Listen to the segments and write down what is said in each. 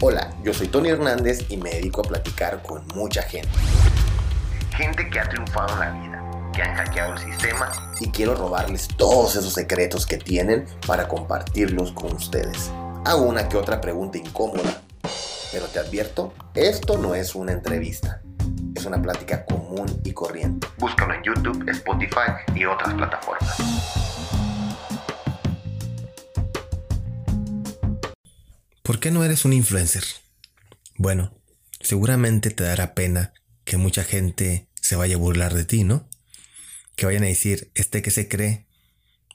Hola, yo soy Tony Hernández y me dedico a platicar con mucha gente. Gente que ha triunfado en la vida, que han hackeado el sistema y quiero robarles todos esos secretos que tienen para compartirlos con ustedes. Hago una que otra pregunta incómoda, pero te advierto, esto no es una entrevista. Es una plática común y corriente. Búscalo en YouTube, Spotify y otras plataformas. ¿Por qué no eres un influencer? Bueno, seguramente te dará pena que mucha gente se vaya a burlar de ti, ¿no? Que vayan a decir, este que se cree,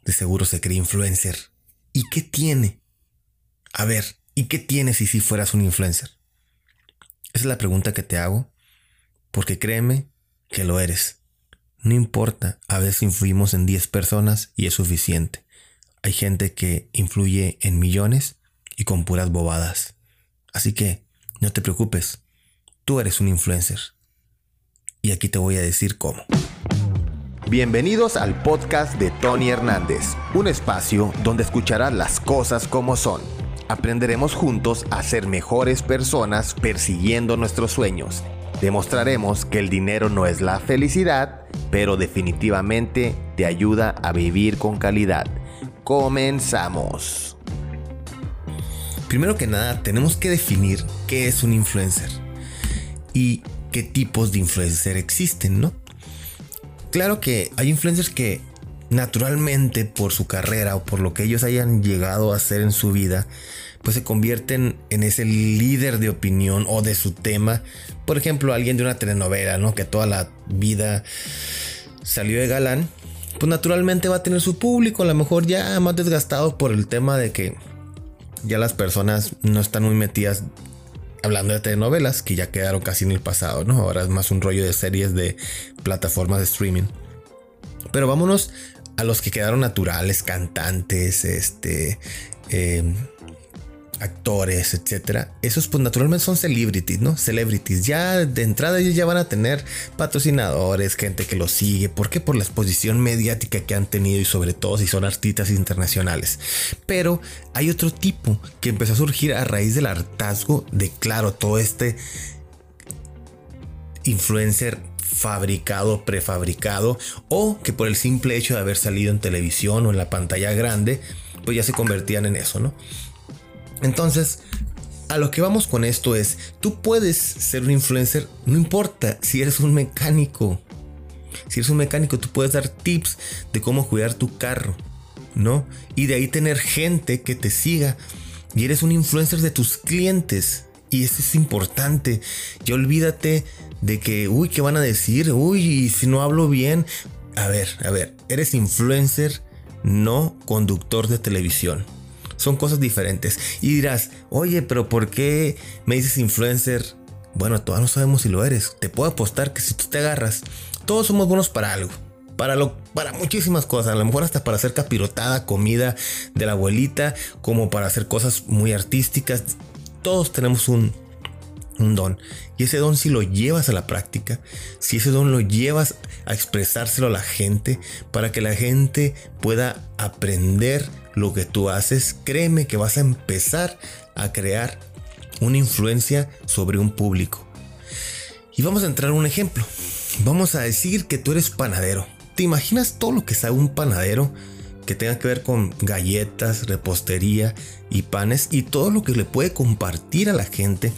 de seguro se cree influencer. ¿Y qué tiene? A ver, ¿y qué tiene si si fueras un influencer? Esa es la pregunta que te hago, porque créeme que lo eres. No importa, a veces influimos en 10 personas y es suficiente. Hay gente que influye en millones y con puras bobadas. Así que no te preocupes, tú eres un influencer. Y aquí te voy a decir cómo. Bienvenidos al podcast de Tony Hernández, un espacio donde escucharás las cosas como son. Aprenderemos juntos a ser mejores personas persiguiendo nuestros sueños. Demostraremos que el dinero no es la felicidad, pero definitivamente te ayuda a vivir con calidad. Comenzamos. Primero que nada, tenemos que definir qué es un influencer y qué tipos de influencer existen, ¿no? Claro que hay influencers que naturalmente por su carrera o por lo que ellos hayan llegado a hacer en su vida, pues se convierten en ese líder de opinión o de su tema. Por ejemplo, alguien de una telenovela, ¿no? Que toda la vida salió de galán. Pues naturalmente va a tener su público, a lo mejor ya más desgastado por el tema de que ya las personas no están muy metidas hablando de telenovelas que ya quedaron casi en el pasado, ¿no? Ahora es más un rollo de series de plataformas de streaming. Pero vámonos a los que quedaron naturales, cantantes, este, eh, actores, etcétera, esos pues naturalmente son celebrities, ¿no? Celebrities. Ya de entrada ellos ya van a tener patrocinadores, gente que los sigue. ¿Por qué? Por la exposición mediática que han tenido y sobre todo si son artistas internacionales. Pero hay otro tipo que empezó a surgir a raíz del hartazgo de, claro, todo este influencer fabricado, prefabricado o que por el simple hecho de haber salido en televisión o en la pantalla grande, pues ya se convertían en eso, ¿no? Entonces, a lo que vamos con esto es, tú puedes ser un influencer, no importa si eres un mecánico. Si eres un mecánico, tú puedes dar tips de cómo cuidar tu carro, ¿no? Y de ahí tener gente que te siga. Y eres un influencer de tus clientes. Y eso es importante. Y olvídate de que, uy, ¿qué van a decir? Uy, si no hablo bien. A ver, a ver, eres influencer, no conductor de televisión. Son cosas diferentes. Y dirás, oye, pero ¿por qué me dices influencer? Bueno, todavía no sabemos si lo eres. Te puedo apostar que si tú te agarras, todos somos buenos para algo. Para, lo, para muchísimas cosas, a lo mejor hasta para hacer capirotada, comida de la abuelita, como para hacer cosas muy artísticas. Todos tenemos un, un don. Y ese don si lo llevas a la práctica, si ese don lo llevas a expresárselo a la gente, para que la gente pueda aprender lo que tú haces, créeme que vas a empezar a crear una influencia sobre un público. Y vamos a entrar a un ejemplo. Vamos a decir que tú eres panadero. ¿Te imaginas todo lo que sabe un panadero que tenga que ver con galletas, repostería y panes y todo lo que le puede compartir a la gente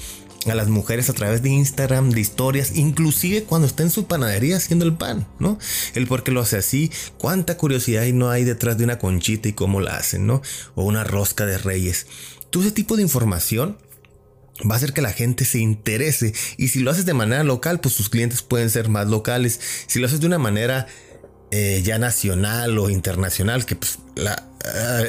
a las mujeres a través de Instagram, de historias, inclusive cuando está en su panadería haciendo el pan, ¿no? El por qué lo hace así, cuánta curiosidad no hay detrás de una conchita y cómo la hacen, ¿no? O una rosca de reyes. Todo ese tipo de información va a hacer que la gente se interese y si lo haces de manera local, pues tus clientes pueden ser más locales. Si lo haces de una manera eh, ya nacional o internacional, que pues la, ah,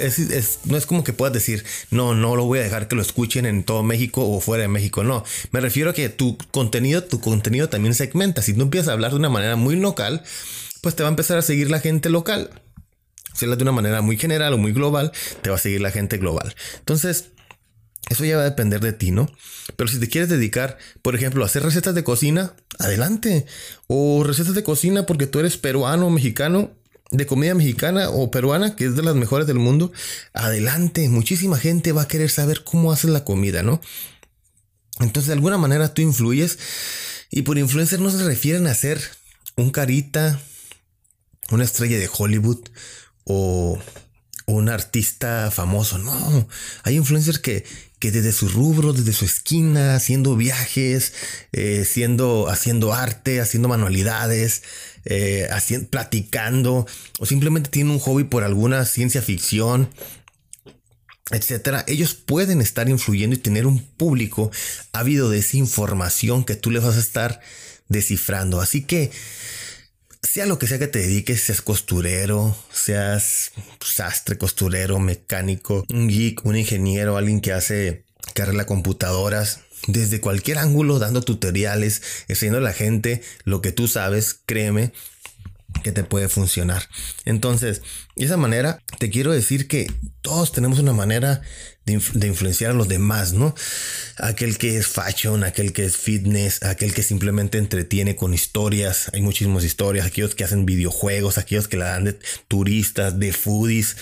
no es como que puedas decir, no, no lo voy a dejar que lo escuchen en todo México o fuera de México, no. Me refiero a que tu contenido, tu contenido también segmenta. Si tú empiezas a hablar de una manera muy local, pues te va a empezar a seguir la gente local. Si hablas de una manera muy general o muy global, te va a seguir la gente global. Entonces, eso ya va a depender de ti, ¿no? Pero si te quieres dedicar, por ejemplo, a hacer recetas de cocina, adelante. O recetas de cocina porque tú eres peruano, mexicano, de comida mexicana o peruana, que es de las mejores del mundo, adelante. Muchísima gente va a querer saber cómo haces la comida, ¿no? Entonces, de alguna manera tú influyes. Y por influencer no se refieren a ser un carita, una estrella de Hollywood o un artista famoso. No, hay influencers que, que desde su rubro, desde su esquina, haciendo viajes, eh, haciendo arte, haciendo manualidades, eh, haciendo, platicando, o simplemente tienen un hobby por alguna ciencia ficción, etcétera, ellos pueden estar influyendo y tener un público ávido de esa información que tú le vas a estar descifrando. Así que sea lo que sea que te dediques, seas costurero, seas sastre, costurero, mecánico, un geek, un ingeniero, alguien que hace, que arregla computadoras, desde cualquier ángulo, dando tutoriales, enseñando a la gente lo que tú sabes, créeme que te puede funcionar. Entonces, de esa manera, te quiero decir que todos tenemos una manera de, influenciar a los demás, ¿no? Aquel que es fashion, aquel que es fitness, aquel que simplemente entretiene con historias. Hay muchísimas historias, aquellos que hacen videojuegos, aquellos que la dan de turistas, de foodies.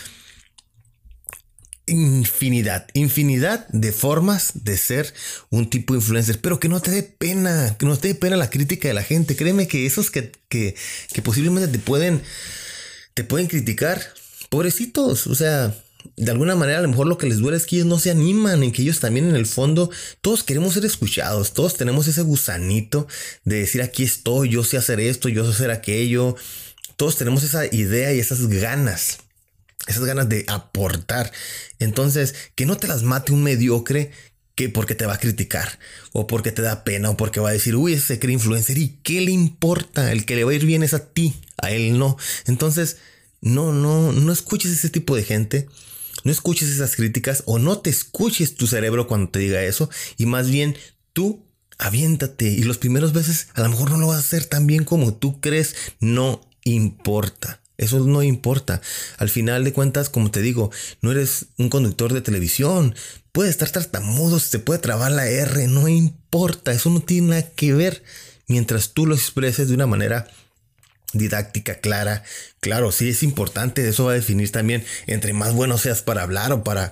Infinidad, infinidad de formas de ser un tipo de influencer, pero que no te dé pena, que no te dé pena la crítica de la gente. Créeme que esos que, que, que posiblemente te pueden, te pueden criticar, pobrecitos, o sea, de alguna manera a lo mejor lo que les duele es que ellos no se animan, en que ellos también en el fondo, todos queremos ser escuchados, todos tenemos ese gusanito de decir aquí estoy, yo sé hacer esto, yo sé hacer aquello, todos tenemos esa idea y esas ganas, esas ganas de aportar. Entonces, que no te las mate un mediocre que porque te va a criticar o porque te da pena o porque va a decir, uy, ese se cree influencer y qué le importa, el que le va a ir bien es a ti, a él no. Entonces, no, no, no escuches ese tipo de gente no escuches esas críticas o no te escuches tu cerebro cuando te diga eso y más bien tú aviéntate y los primeros veces a lo mejor no lo vas a hacer tan bien como tú crees, no importa. Eso no importa. Al final de cuentas, como te digo, no eres un conductor de televisión. Puede estar tartamudo, se puede trabar la R, no importa. Eso no tiene nada que ver mientras tú lo expreses de una manera didáctica clara. Claro, sí es importante, eso va a definir también entre más bueno seas para hablar o para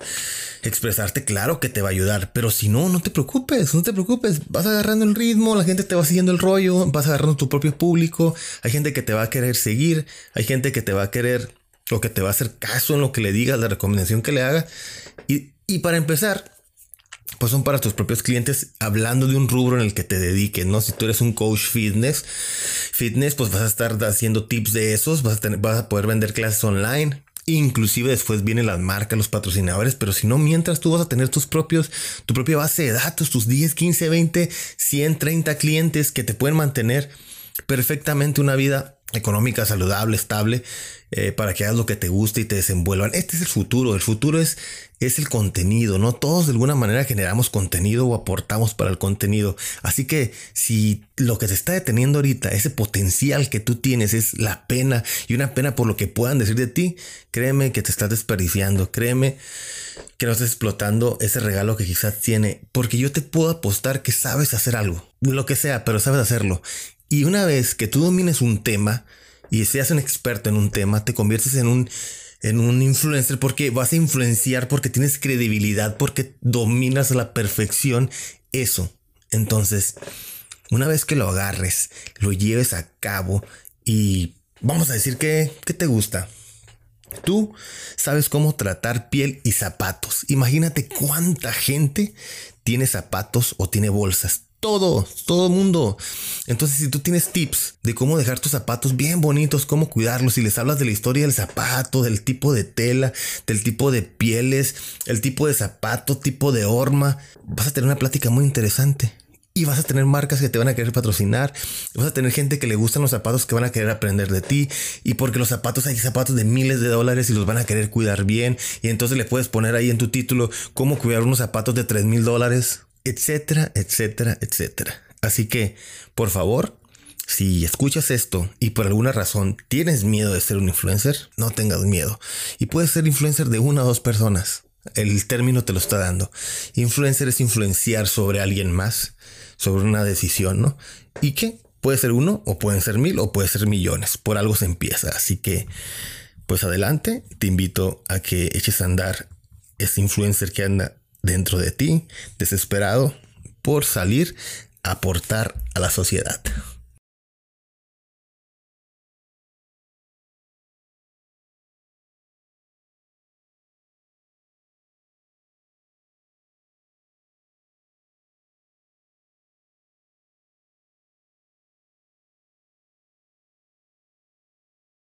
expresarte, claro que te va a ayudar, pero si no, no te preocupes, no te preocupes, vas agarrando el ritmo, la gente te va siguiendo el rollo, vas agarrando tu propio público, hay gente que te va a querer seguir, hay gente que te va a querer o que te va a hacer caso en lo que le digas, la recomendación que le haga. Y, y para empezar, pues son para tus propios clientes hablando de un rubro en el que te dediques, ¿no? Si tú eres un coach fitness, fitness, pues vas a estar haciendo tips de esos, vas a, tener, vas a poder vender clases online. Inclusive después vienen las marcas, los patrocinadores, pero si no, mientras tú vas a tener tus propios, tu propia base de datos, tus 10, 15, 20, 100, 30 clientes que te pueden mantener perfectamente una vida económica, saludable, estable, eh, para que hagas lo que te guste y te desenvuelvan. Este es el futuro. El futuro es, es el contenido, ¿no? Todos de alguna manera generamos contenido o aportamos para el contenido. Así que si lo que te está deteniendo ahorita, ese potencial que tú tienes es la pena y una pena por lo que puedan decir de ti, créeme que te estás desperdiciando. Créeme que no estás explotando ese regalo que quizás tiene. Porque yo te puedo apostar que sabes hacer algo. Lo que sea, pero sabes hacerlo. Y una vez que tú domines un tema y seas un experto en un tema, te conviertes en un, en un influencer porque vas a influenciar, porque tienes credibilidad, porque dominas a la perfección eso. Entonces, una vez que lo agarres, lo lleves a cabo y vamos a decir que, que te gusta. Tú sabes cómo tratar piel y zapatos. Imagínate cuánta gente tiene zapatos o tiene bolsas todo, todo mundo. Entonces, si tú tienes tips de cómo dejar tus zapatos bien bonitos, cómo cuidarlos, y les hablas de la historia del zapato, del tipo de tela, del tipo de pieles, el tipo de zapato, tipo de horma, vas a tener una plática muy interesante. Y vas a tener marcas que te van a querer patrocinar. Vas a tener gente que le gustan los zapatos que van a querer aprender de ti. Y porque los zapatos hay zapatos de miles de dólares y los van a querer cuidar bien. Y entonces le puedes poner ahí en tu título cómo cuidar unos zapatos de 3 mil dólares etcétera, etcétera, etcétera. Así que, por favor, si escuchas esto y por alguna razón tienes miedo de ser un influencer, no tengas miedo. Y puedes ser influencer de una o dos personas. El término te lo está dando. Influencer es influenciar sobre alguien más, sobre una decisión, ¿no? Y que puede ser uno, o pueden ser mil, o puede ser millones. Por algo se empieza. Así que, pues adelante, te invito a que eches a andar ese influencer que anda dentro de ti, desesperado, por salir a aportar a la sociedad.